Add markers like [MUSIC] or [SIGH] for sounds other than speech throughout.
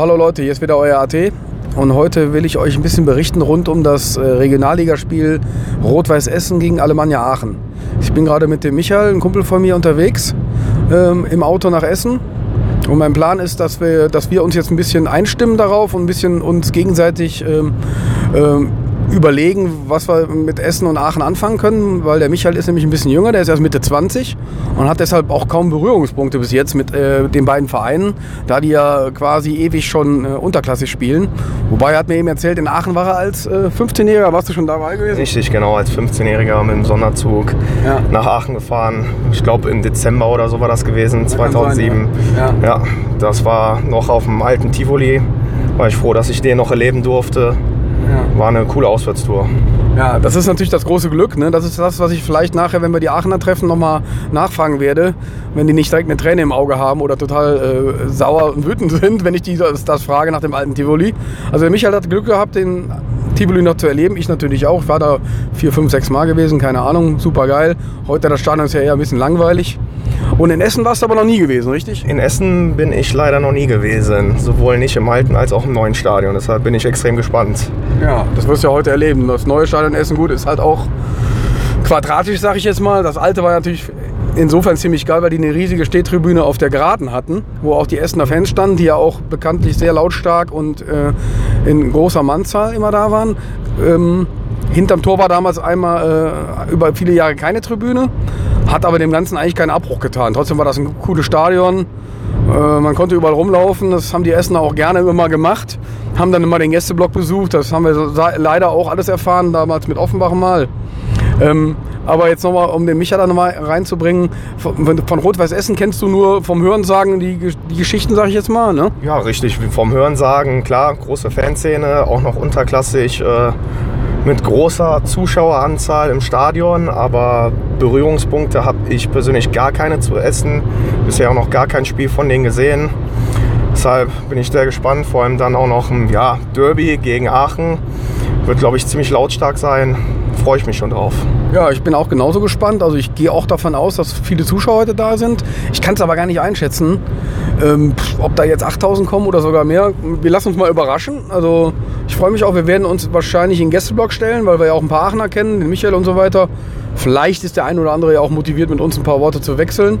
Hallo Leute, hier ist wieder euer AT. Und heute will ich euch ein bisschen berichten rund um das äh, Regionalligaspiel Rot-Weiß Essen gegen Alemannia Aachen. Ich bin gerade mit dem Michael, ein Kumpel von mir, unterwegs ähm, im Auto nach Essen. Und mein Plan ist, dass wir, dass wir uns jetzt ein bisschen einstimmen darauf und ein bisschen uns gegenseitig ähm, ähm, überlegen, was wir mit Essen und Aachen anfangen können, weil der Michael ist nämlich ein bisschen jünger, der ist erst Mitte 20 und hat deshalb auch kaum Berührungspunkte bis jetzt mit äh, den beiden Vereinen, da die ja quasi ewig schon äh, unterklassig spielen. Wobei er hat mir eben erzählt, in Aachen war er als äh, 15-Jähriger, warst du schon dabei gewesen? Richtig, genau, als 15-Jähriger mit dem Sonderzug ja. nach Aachen gefahren. Ich glaube im Dezember oder so war das gewesen, das 2007. Sein, ja. ja, das war noch auf dem alten Tivoli. War ich froh, dass ich den noch erleben durfte. Ja. War eine coole Auswärtstour. Ja, das ist natürlich das große Glück. Ne? Das ist das, was ich vielleicht nachher, wenn wir die Aachener treffen, nochmal nachfragen werde. Wenn die nicht direkt eine Träne im Auge haben oder total äh, sauer und wütend [LAUGHS] sind, wenn ich die, das, das, frage nach dem alten Tivoli. Also der Michael hat Glück gehabt, den Tivoli noch zu erleben. Ich natürlich auch. Ich war da vier, fünf, sechs Mal gewesen, keine Ahnung. Super geil. Heute das Stadion ist ja eher ein bisschen langweilig. Und in Essen warst du aber noch nie gewesen, richtig? In Essen bin ich leider noch nie gewesen. Sowohl nicht im alten als auch im neuen Stadion. Deshalb bin ich extrem gespannt. Ja, das wirst du ja heute erleben. Das neue Stadion in Essen, gut, ist halt auch quadratisch, sag ich jetzt mal. Das alte war natürlich insofern ziemlich geil, weil die eine riesige Stehtribüne auf der Geraden hatten, wo auch die Essener Fans standen, die ja auch bekanntlich sehr lautstark und äh, in großer Mannzahl immer da waren. Ähm, hinterm Tor war damals einmal äh, über viele Jahre keine Tribüne. Hat aber dem Ganzen eigentlich keinen Abbruch getan. Trotzdem war das ein cooles Stadion. Äh, man konnte überall rumlaufen. Das haben die Essener auch gerne immer gemacht. Haben dann immer den Gästeblock besucht. Das haben wir leider auch alles erfahren, damals mit Offenbach mal. Ähm, aber jetzt nochmal, um den Micha da nochmal reinzubringen, von, von Rot-Weiß Essen kennst du nur vom Hörensagen die, die Geschichten, sag ich jetzt mal, ne? Ja, richtig. Vom Hörensagen, klar, große Fanszene, auch noch unterklassig. Äh mit großer Zuschaueranzahl im Stadion, aber Berührungspunkte habe ich persönlich gar keine zu essen. Bisher auch noch gar kein Spiel von denen gesehen. Deshalb bin ich sehr gespannt. Vor allem dann auch noch ein ja, Derby gegen Aachen. Wird, glaube ich, ziemlich lautstark sein. Freue ich mich schon drauf. Ja, ich bin auch genauso gespannt. Also ich gehe auch davon aus, dass viele Zuschauer heute da sind. Ich kann es aber gar nicht einschätzen, ähm, ob da jetzt 8000 kommen oder sogar mehr. Wir lassen uns mal überraschen. Also ich freue mich auch, wir werden uns wahrscheinlich in den Gästeblock stellen, weil wir ja auch ein paar Aachener kennen, den Michael und so weiter. Vielleicht ist der ein oder andere ja auch motiviert, mit uns ein paar Worte zu wechseln.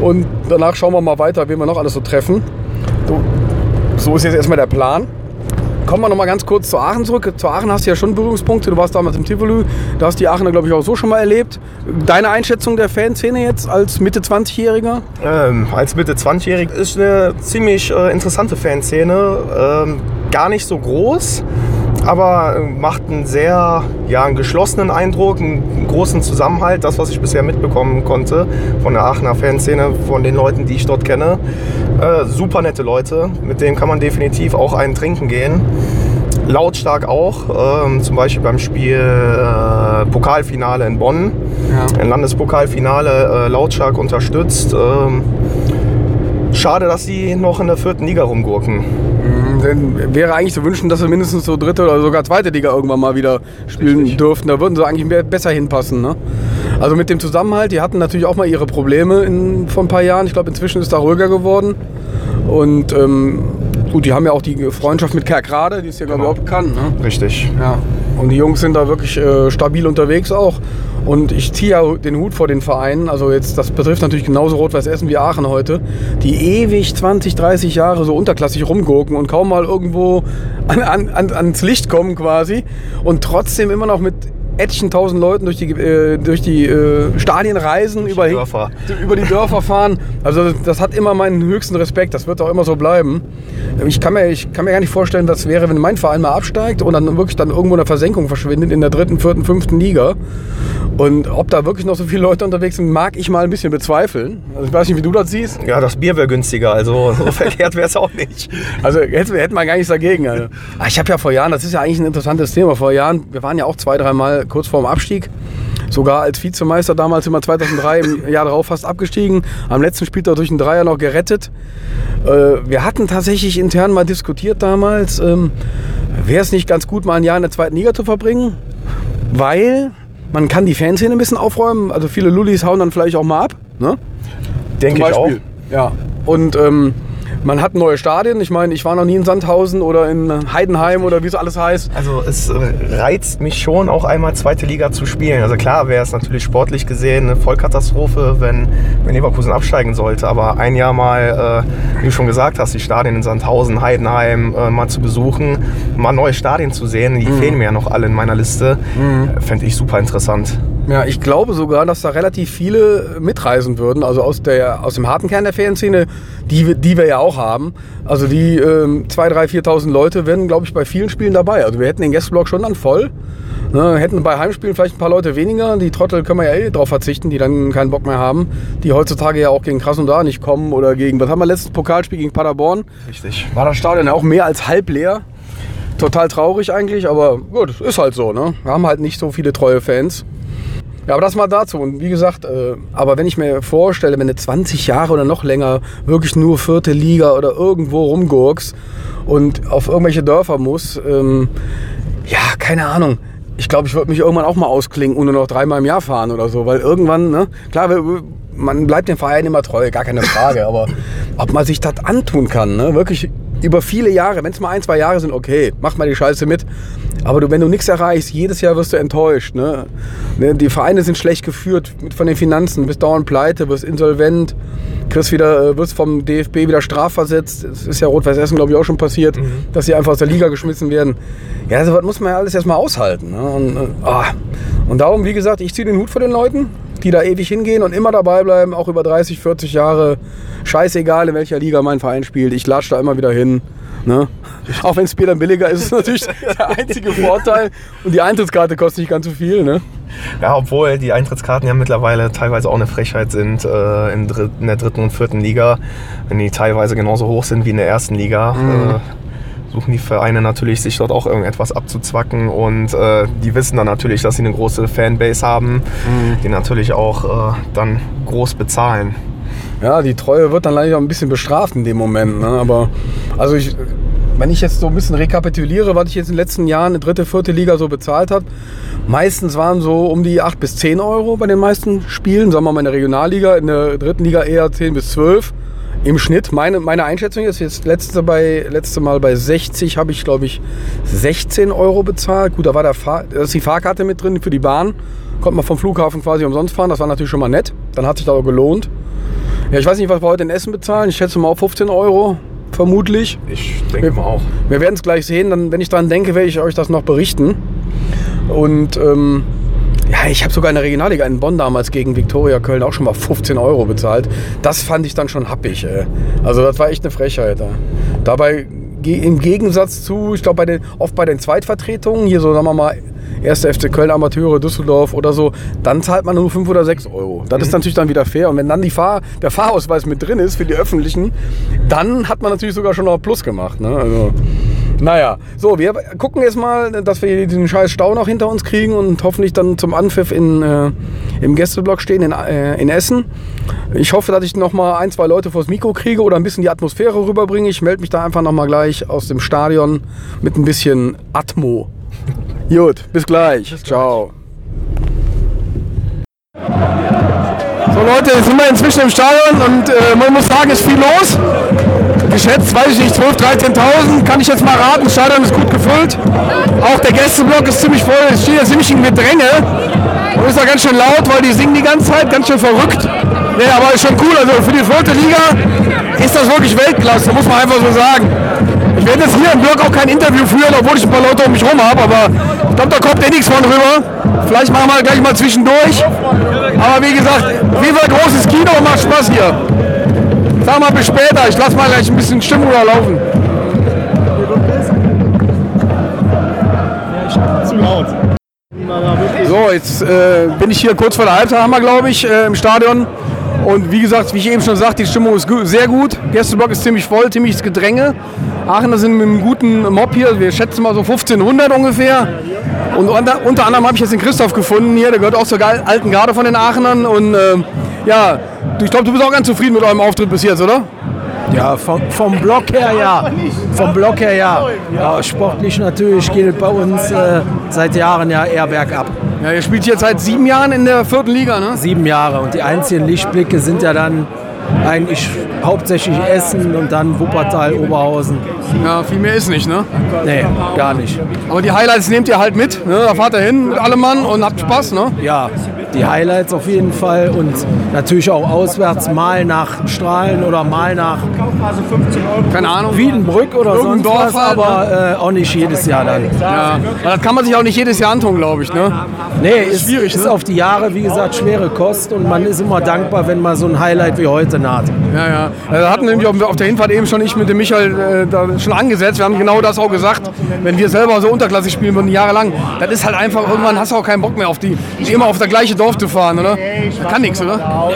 Und danach schauen wir mal weiter, wen wir noch alles so treffen. So, so ist jetzt erstmal der Plan. Kommen wir noch mal ganz kurz zu Aachen zurück. Zu Aachen hast du ja schon Berührungspunkte. Du warst damals im Tivoli. Da hast die Aachener, glaube ich, auch so schon mal erlebt. Deine Einschätzung der Fanszene jetzt als Mitte 20-Jähriger? Ähm, als Mitte 20-Jähriger ist eine ziemlich äh, interessante Fanszene. Ähm, gar nicht so groß aber macht einen sehr ja, einen geschlossenen Eindruck, einen großen Zusammenhalt, das, was ich bisher mitbekommen konnte von der Aachener Fanszene, von den Leuten, die ich dort kenne. Äh, super nette Leute, mit denen kann man definitiv auch einen trinken gehen. Lautstark auch, ähm, zum Beispiel beim Spiel äh, Pokalfinale in Bonn. Ja. Ein Landespokalfinale äh, lautstark unterstützt. Ähm, schade, dass sie noch in der vierten Liga rumgurken. Dann wäre eigentlich zu wünschen, dass sie mindestens so dritte oder sogar zweite Liga irgendwann mal wieder spielen Richtig. dürften. Da würden sie eigentlich besser hinpassen. Ne? Also mit dem Zusammenhalt, die hatten natürlich auch mal ihre Probleme in, vor ein paar Jahren. Ich glaube, inzwischen ist da ruhiger geworden. Und ähm, gut, die haben ja auch die Freundschaft mit Kerkrade, die ist ja, glaube ich, genau. auch bekannt. Ne? Richtig. Ja. Und die Jungs sind da wirklich äh, stabil unterwegs auch. Und ich ziehe ja den Hut vor den Vereinen. Also jetzt, das betrifft natürlich genauso Rot-Weiß Essen wie Aachen heute, die ewig 20, 30 Jahre so unterklassig rumgurken und kaum mal irgendwo an, an, ans Licht kommen quasi. Und trotzdem immer noch mit etlichen tausend Leuten durch die, äh, durch die äh, Stadien reisen, durch über, die Dörfer. über die Dörfer fahren. Also das hat immer meinen höchsten Respekt, das wird auch immer so bleiben. Ich kann mir, ich kann mir gar nicht vorstellen, was wäre, wenn mein Verein mal absteigt und dann wirklich dann irgendwo in der Versenkung verschwindet in der dritten, vierten, fünften Liga. Und ob da wirklich noch so viele Leute unterwegs sind, mag ich mal ein bisschen bezweifeln. Also ich weiß nicht, wie du das siehst. Ja, das Bier wäre günstiger, also [LAUGHS] so verkehrt wäre es auch nicht. Also hätte, hätte man gar nichts dagegen. Also. Ich habe ja vor Jahren, das ist ja eigentlich ein interessantes Thema, vor Jahren, wir waren ja auch zwei, dreimal kurz vorm Abstieg. Sogar als Vizemeister damals immer 2003 im [LAUGHS] Jahr darauf fast abgestiegen. Am letzten Spieltag durch einen Dreier noch gerettet. Äh, wir hatten tatsächlich intern mal diskutiert damals, ähm, wäre es nicht ganz gut, mal ein Jahr in der zweiten Liga zu verbringen, weil man kann die Fanszene ein bisschen aufräumen. Also viele Lullis hauen dann vielleicht auch mal ab. Ne? Denke ich auch. Ja. Und ähm, Man hat neue Stadien. Ich meine, ich war noch nie in Sandhausen oder in Heidenheim oder wie es alles heißt. Also es äh, reizt mich schon, auch einmal zweite Liga zu spielen. Also klar wäre es natürlich sportlich gesehen eine Vollkatastrophe, wenn, wenn Leverkusen absteigen sollte. Aber ein Jahr mal, äh, wie du schon gesagt hast, die Stadien in Sandhausen, Heidenheim äh, mal zu besuchen, mal neue Stadien zu sehen, die mhm. fehlen mir ja noch alle in meiner Liste, mhm. fände ich super interessant. Ja, ich glaube sogar, dass da relativ viele mitreisen würden, also aus, der, aus dem harten Kern der Fanszene, die, die wir ja auch haben. Also die ähm, 2.000, 3.000, 4.000 Leute wären, glaube ich, bei vielen Spielen dabei. Also wir hätten den Gästeblock schon dann voll. Ne, hätten bei Heimspielen vielleicht ein paar Leute weniger. Die Trottel können wir ja eh drauf verzichten, die dann keinen Bock mehr haben. Die heutzutage ja auch gegen Krasnodar nicht kommen oder gegen, was haben wir letztes Pokalspiel gegen Paderborn? Richtig. War das Stadion ja auch mehr als halb leer. Total traurig eigentlich, aber gut, ist halt so. Ne? Wir haben halt nicht so viele treue Fans. Ja, aber das mal dazu. Und wie gesagt, äh, aber wenn ich mir vorstelle, wenn du 20 Jahre oder noch länger wirklich nur vierte Liga oder irgendwo rumgurkst und auf irgendwelche Dörfer muss, ähm, ja, keine Ahnung. Ich glaube, ich würde mich irgendwann auch mal ausklinken und nur noch dreimal im Jahr fahren oder so, weil irgendwann, ne, klar, man bleibt dem Verein immer treu, gar keine Frage, aber ob man sich das antun kann, ne, wirklich über viele Jahre, wenn es mal ein, zwei Jahre sind, okay, mach mal die Scheiße mit. Aber du, wenn du nichts erreichst, jedes Jahr wirst du enttäuscht. Ne? ne? Die Vereine sind schlecht geführt von den Finanzen, bist dauernd pleite, wirst insolvent, kriegst wieder, äh, wirst vom DFB wieder strafversetzt. Das ist ja Rot-Weiß Essen, glaube ich, auch schon passiert, mhm. dass sie einfach aus der Liga geschmissen werden. Ja, so was muss man ja alles erstmal aushalten. Ne? Und, oh. und darum, wie gesagt, ich ziehe den Hut vor den Leuten, die da ewig hingehen und immer dabei bleiben, auch über 30, 40 Jahre. Scheißegal, in welcher Liga mein Verein spielt. Ich latsche da immer wieder hin. Ne? Auch wenn das Bier dann billiger ist, ist natürlich der einzige Vorteil. Und die Eintrittskarte kostet nicht ganz so viel. Ne? Ja, obwohl die Eintrittskarten ja mittlerweile teilweise auch eine Frechheit sind äh, in, in, der dritten und vierten Liga. Wenn die teilweise genauso hoch sind wie in der ersten Liga. Mhm. Äh, suchen die Vereine natürlich, sich dort auch irgendetwas abzuzwacken und äh, die wissen dann natürlich, dass sie eine große Fanbase haben, mhm. die natürlich auch äh, dann groß bezahlen. Ja, die Treue wird dann leider ein bisschen bestraft in dem Moment. Ne? Aber also ich, wenn ich jetzt so ein bisschen rekapituliere, was ich jetzt in den letzten Jahren in dritte, vierte Liga so bezahlt habe, meistens waren so um die 8 bis 10 Euro bei den meisten Spielen, sagen wir mal in der Regionalliga, in der dritten Liga eher 10 bis 12 im Schnitt. Meine, meine Einschätzung ist jetzt letzte, bei, letzte Mal bei 60 habe ich glaube ich 16 Euro bezahlt. Gut, da war der Fahr da ist die Fahrkarte mit drin für die Bahn. Konnte man vom Flughafen quasi umsonst fahren. Das war natürlich schon mal nett. Dann hat sich das auch gelohnt. Ja, ich weiß nicht, was wir heute in Essen bezahlen. Ich schätze mal auf 15 Euro, vermutlich. Ich denke mal auch. Wir werden es gleich sehen. Dann, wenn ich daran denke, werde ich euch das noch berichten. Und ähm, ja, ich habe sogar in der Regionalliga in Bonn damals gegen Viktoria Köln auch schon mal 15 Euro bezahlt. Das fand ich dann schon happig. Ey. Also das war echt eine Frechheit. Ey. Dabei im Gegensatz zu, ich glaube, bei den, oft bei den Zweitvertretungen, hier so sagen wir mal 1. FC Köln Amateure, Düsseldorf oder so, dann zahlt man nur 5 oder 6 Euro. Das mhm. ist natürlich dann wieder fair. Und wenn dann die Fahr der Fahrausweis mit drin ist für die Öffentlichen, dann hat man natürlich sogar schon noch Plus gemacht. Ne? Also, naja, so, wir gucken jetzt mal, dass wir den scheiß Stau noch hinter uns kriegen und hoffentlich dann zum Anpfiff in, äh, im Gästeblock stehen in, äh, in Essen. Ich hoffe, dass ich noch mal ein, zwei Leute vors Mikro kriege oder ein bisschen die Atmosphäre rüberbringe. Ich melde mich da einfach noch mal gleich aus dem Stadion mit ein bisschen Atmo. Gut, bis gleich. Bis Ciao. So Leute, jetzt sind wir inzwischen im Stadion und äh, man muss sagen, es ist viel los. Geschätzt, weiß ich nicht, 12.000, 13.000, kann ich jetzt mal raten, das Stadion ist gut gefüllt. Auch der Gästeblock ist ziemlich voll, es steht ja ziemlich in Gedränge. Und ist da ganz schön laut, weil die singen die ganze Zeit, ganz schön verrückt. Nee, aber ist schon cool, also für die vierte Liga ist das wirklich Weltklasse, muss man einfach so sagen. Ich werde jetzt hier im Block auch kein Interview führen, obwohl ich ein paar Leute um mich rum habe, aber ich glaube, da kommt eh nichts von rüber. Vielleicht machen wir gleich mal zwischendurch. Aber wie gesagt, wie war großes Kino und macht Spaß hier. Sag mal bis später, ich lasse mal gleich ein bisschen Stimmung laufen. So, jetzt äh, bin ich hier kurz vor der Halbzeit, haben wir glaube ich, äh, im Stadion. Und wie gesagt, wie ich eben schon sagte, die Stimmung ist sehr gut. Gästeblock ist ziemlich voll, ziemliches Gedränge. Aachener sind mit einem guten Mob hier. Wir schätzen mal so 1500 ungefähr. Und unter, unter anderem habe ich jetzt den Christoph gefunden hier. Der gehört auch zur alten Garde von den Aachenern. Und äh, ja, ich glaube, du bist auch ganz zufrieden mit eurem Auftritt bis jetzt, oder? Ja, vom, vom Block her ja. Vom Block her ja. ja sportlich natürlich geht bei uns äh, seit Jahren ja eher bergab. Ja, ihr spielt jetzt seit sieben Jahren in der vierten Liga, ne? Sieben Jahre und die einzigen Lichtblicke sind ja dann eigentlich hauptsächlich Essen und dann Wuppertal, Oberhausen. Ja, viel mehr ist nicht, ne? Nee, gar nicht. Aber die Highlights nehmt ihr halt mit, ne? Da fahrt ihr hin mit allem Mann und habt Spaß, ne? Ja, die Highlights auf jeden Fall und natürlich auch auswärts mal nach Strahlen oder mal nach Keine Ahnung. Wiedenbrück oder Irgendein sonst Dorf was, halt, aber äh, auch nicht jedes Jahr dann. Ja, das kann man sich auch nicht jedes Jahr antun, glaube ich, ne? Nee, ist, schwierig, ist ne? auf die Jahre, wie gesagt, schwere Kost und man ist immer dankbar, wenn man so ein Highlight wie heute naht. Ja, ja. Da hatten wir nämlich auf- der Hinfahrt eben schon ich mit dem Michael äh, da schon angesetzt. Wir haben genau das auch gesagt. Wenn wir selber so unterklassig spielen würden, jahrelang, das ist halt einfach, irgendwann hast du auch keinen Bock mehr auf die, immer auf das gleiche Dorf zu fahren, oder? Das kann nichts, oder?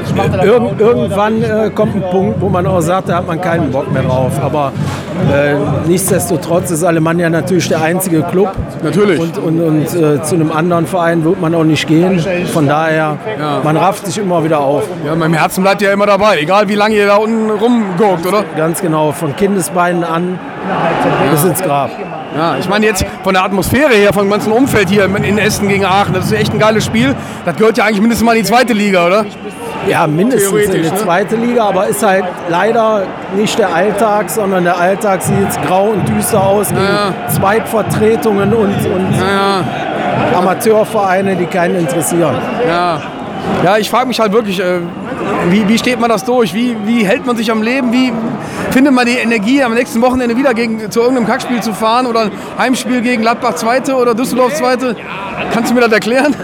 Irgend, irgendwann äh, kommt ein Punkt, wo man auch sagt, da hat man keinen Bock mehr drauf. Aber äh, nichtsdestotrotz ist Alemannia natürlich der einzige Club. Natürlich. Und, und, und äh, zu einem anderen Verein wird man auch nicht gehen. Von daher, man rafft sich immer wieder auf. Ja, mein Herzen bleibt ja immer dabei, egal wie lange ihr da unten rumguckt, oder? Ganz genau, von Kindesbeinen an bis ins Grab. Ja, ich meine jetzt von der Atmosphäre her, vom ganzen Umfeld hier in Essen gegen Aachen, das ist echt ein geiles Spiel. Das gehört ja eigentlich mindestens mal in die zweite Liga, oder? Ja, mindestens in die ne? zweite Liga, aber ist halt leider nicht der Alltag, sondern der Alltag sieht jetzt grau und düster aus gegen Ja. Zweitvertretungen und, und Ja, Amateurvereine, die keinen interessieren. ja. Ja, ich frage mich halt wirklich, äh, wie, wie steht man das durch? Wie, wie hält man sich am Leben? Wie findet man die Energie, am nächsten Wochenende wieder gegen, zu irgendeinem Kackspiel zu fahren oder ein Heimspiel gegen Gladbach Zweite oder Düsseldorf Zweite? Kannst du mir das erklären?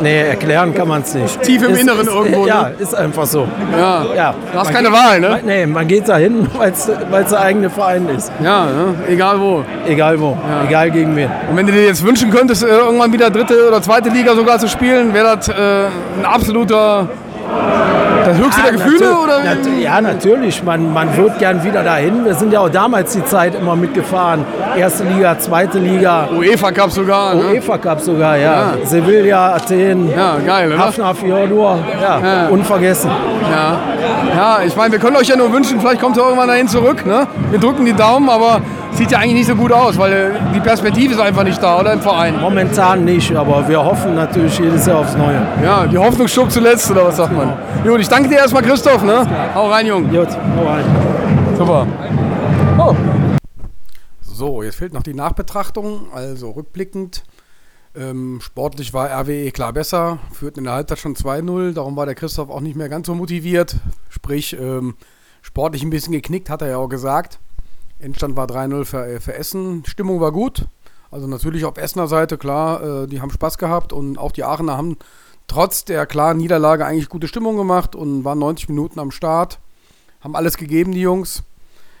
Nee, erklären kann man es nicht. Tief im Inneren irgendwo, Ja, ne? ist einfach so. Ja. Ja, Du hast man keine geht- Wahl, ne? Nee, man geht da hin, [LAUGHS] weil es der eigene Verein ist. Ja, ne? egal wo. Egal wo, egal gegen wen. Und wenn du dir jetzt wünschen könntest, äh, irgendwann wieder dritte oder zweite Liga sogar zu spielen, wäre das äh, ein absoluter, das höchste der Gefühle? Oder? nat- ja, natürlich. Man, man wird gern wieder dahin. Wir sind ja auch damals die Zeit immer mitgefahren. Erste Liga, zweite Liga, UEFA Cup sogar. Ne? UEFA Cup sogar, ja. Ja. Sevilla, Athen, Ja, geil, oder? Hafner Fjordur, ja, Ja. unvergessen. Ja, ja ich meine, wir können euch ja nur wünschen, vielleicht kommt ihr irgendwann dahin zurück. Ne? Wir drücken die Daumen, aber sieht ja eigentlich nicht so gut aus, weil äh, die Perspektive ist einfach nicht da, oder im Verein. Momentan nicht, aber wir hoffen natürlich jedes Jahr aufs Neue. Ja, die Hoffnung stirbt zuletzt, oder was sagt man? Gut, ich danke dir erstmal, Christoph. Ne? Hau rein, Jung. Gut, hau rein. Super. Oh. So, jetzt fehlt noch die Nachbetrachtung. Also rückblickend. Ähm, sportlich war RWE klar besser, führten in der Halbzeit schon 2-0, darum war der Christoph auch nicht mehr ganz so motiviert. Sprich, ähm, sportlich ein bisschen geknickt, hat er ja auch gesagt. Endstand war 3-0 für, äh, für Essen. Stimmung war gut. Also natürlich auf Essener Seite, klar, äh, die haben Spaß gehabt und auch die Aachener haben trotz der klaren Niederlage eigentlich gute Stimmung gemacht und waren 90 Minuten am Start. Haben alles gegeben, die Jungs.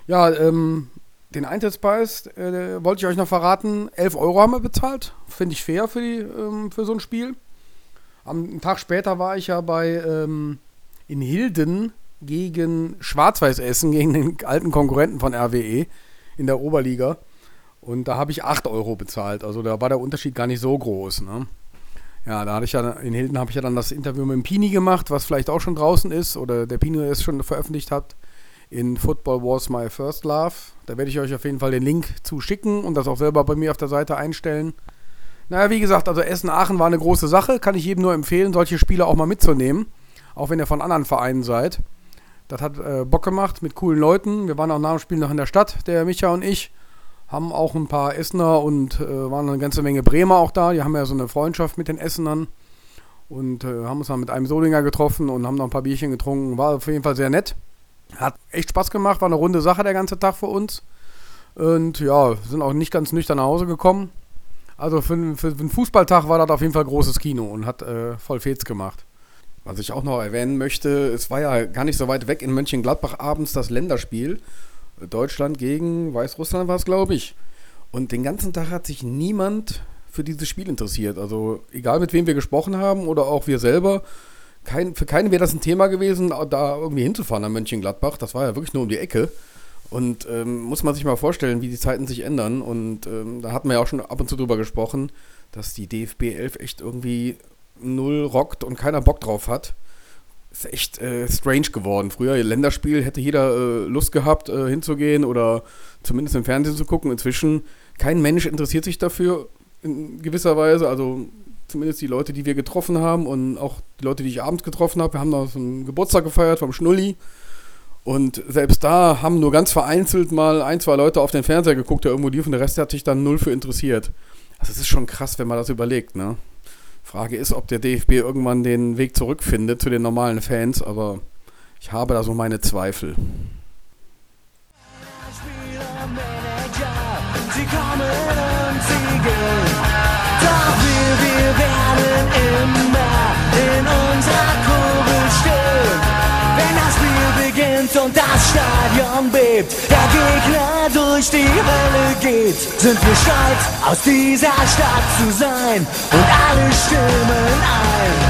Ja, ähm, den Eintrittspreis äh, wollte ich euch noch verraten. 11 Euro haben wir bezahlt. Finde ich fair für, die, ähm, für so ein Spiel. Am Tag später war ich ja bei ähm, in Hilden gegen Schwarz-Weiß Essen, gegen den alten Konkurrenten von RWE in der Oberliga. Und da habe ich 8 Euro bezahlt. Also da war der Unterschied gar nicht so groß. Ne? Ja, da hatte ich ja in Hilden habe ich ja dann das Interview mit dem Pini gemacht, was vielleicht auch schon draußen ist oder der Pini es schon veröffentlicht hat in Football Was My First Love. Da werde ich euch auf jeden Fall den Link zuschicken und das auch selber bei mir auf der Seite einstellen. Naja, wie gesagt, also Essen-Aachen war eine große Sache. Kann ich jedem nur empfehlen, solche Spiele auch mal mitzunehmen. Auch wenn ihr von anderen Vereinen seid. Das hat äh, Bock gemacht mit coolen Leuten. Wir waren auch nach dem Spiel noch in der Stadt, der Micha und ich. Haben auch ein paar Essener und äh, waren eine ganze Menge Bremer auch da. Die haben ja so eine Freundschaft mit den Essenern. Und äh, haben uns dann mit einem Solinger getroffen und haben noch ein paar Bierchen getrunken. War auf jeden Fall sehr nett. Hat echt Spaß gemacht, war eine runde Sache der ganze Tag für uns. Und ja, sind auch nicht ganz nüchtern nach Hause gekommen. Also für, für, für einen Fußballtag war das auf jeden Fall großes Kino und hat äh, voll Fets gemacht. Was ich auch noch erwähnen möchte, es war ja gar nicht so weit weg in Mönchengladbach abends das Länderspiel. Deutschland gegen Weißrussland war es, glaube ich. Und den ganzen Tag hat sich niemand für dieses Spiel interessiert. Also egal mit wem wir gesprochen haben oder auch wir selber, kein, für keinen wäre das ein Thema gewesen, da irgendwie hinzufahren nach Mönchengladbach. Das war ja wirklich nur um die Ecke. Und ähm, muss man sich mal vorstellen, wie die Zeiten sich ändern. Und ähm, da hatten wir ja auch schon ab und zu drüber gesprochen, dass die DFB 11 echt irgendwie null rockt und keiner Bock drauf hat. Ist echt äh, strange geworden. Früher Länderspiel hätte jeder äh, Lust gehabt, äh, hinzugehen oder zumindest im Fernsehen zu gucken. Inzwischen kein Mensch interessiert sich dafür in gewisser Weise. Also zumindest die Leute, die wir getroffen haben und auch die Leute, die ich abends getroffen habe. Wir haben noch so einen Geburtstag gefeiert vom Schnulli. Und selbst da haben nur ganz vereinzelt mal ein, zwei Leute auf den Fernseher geguckt, der irgendwo lief und der Rest hat sich dann null für interessiert. Also es ist schon krass, wenn man das überlegt, ne? Frage ist, ob der DFB irgendwann den Weg zurückfindet zu den normalen Fans, aber ich habe da so meine Zweifel. Und das Stadion bebt, der Gegner durch die Hölle geht, sind wir stolz, aus dieser Stadt zu sein und alle stimmen ein.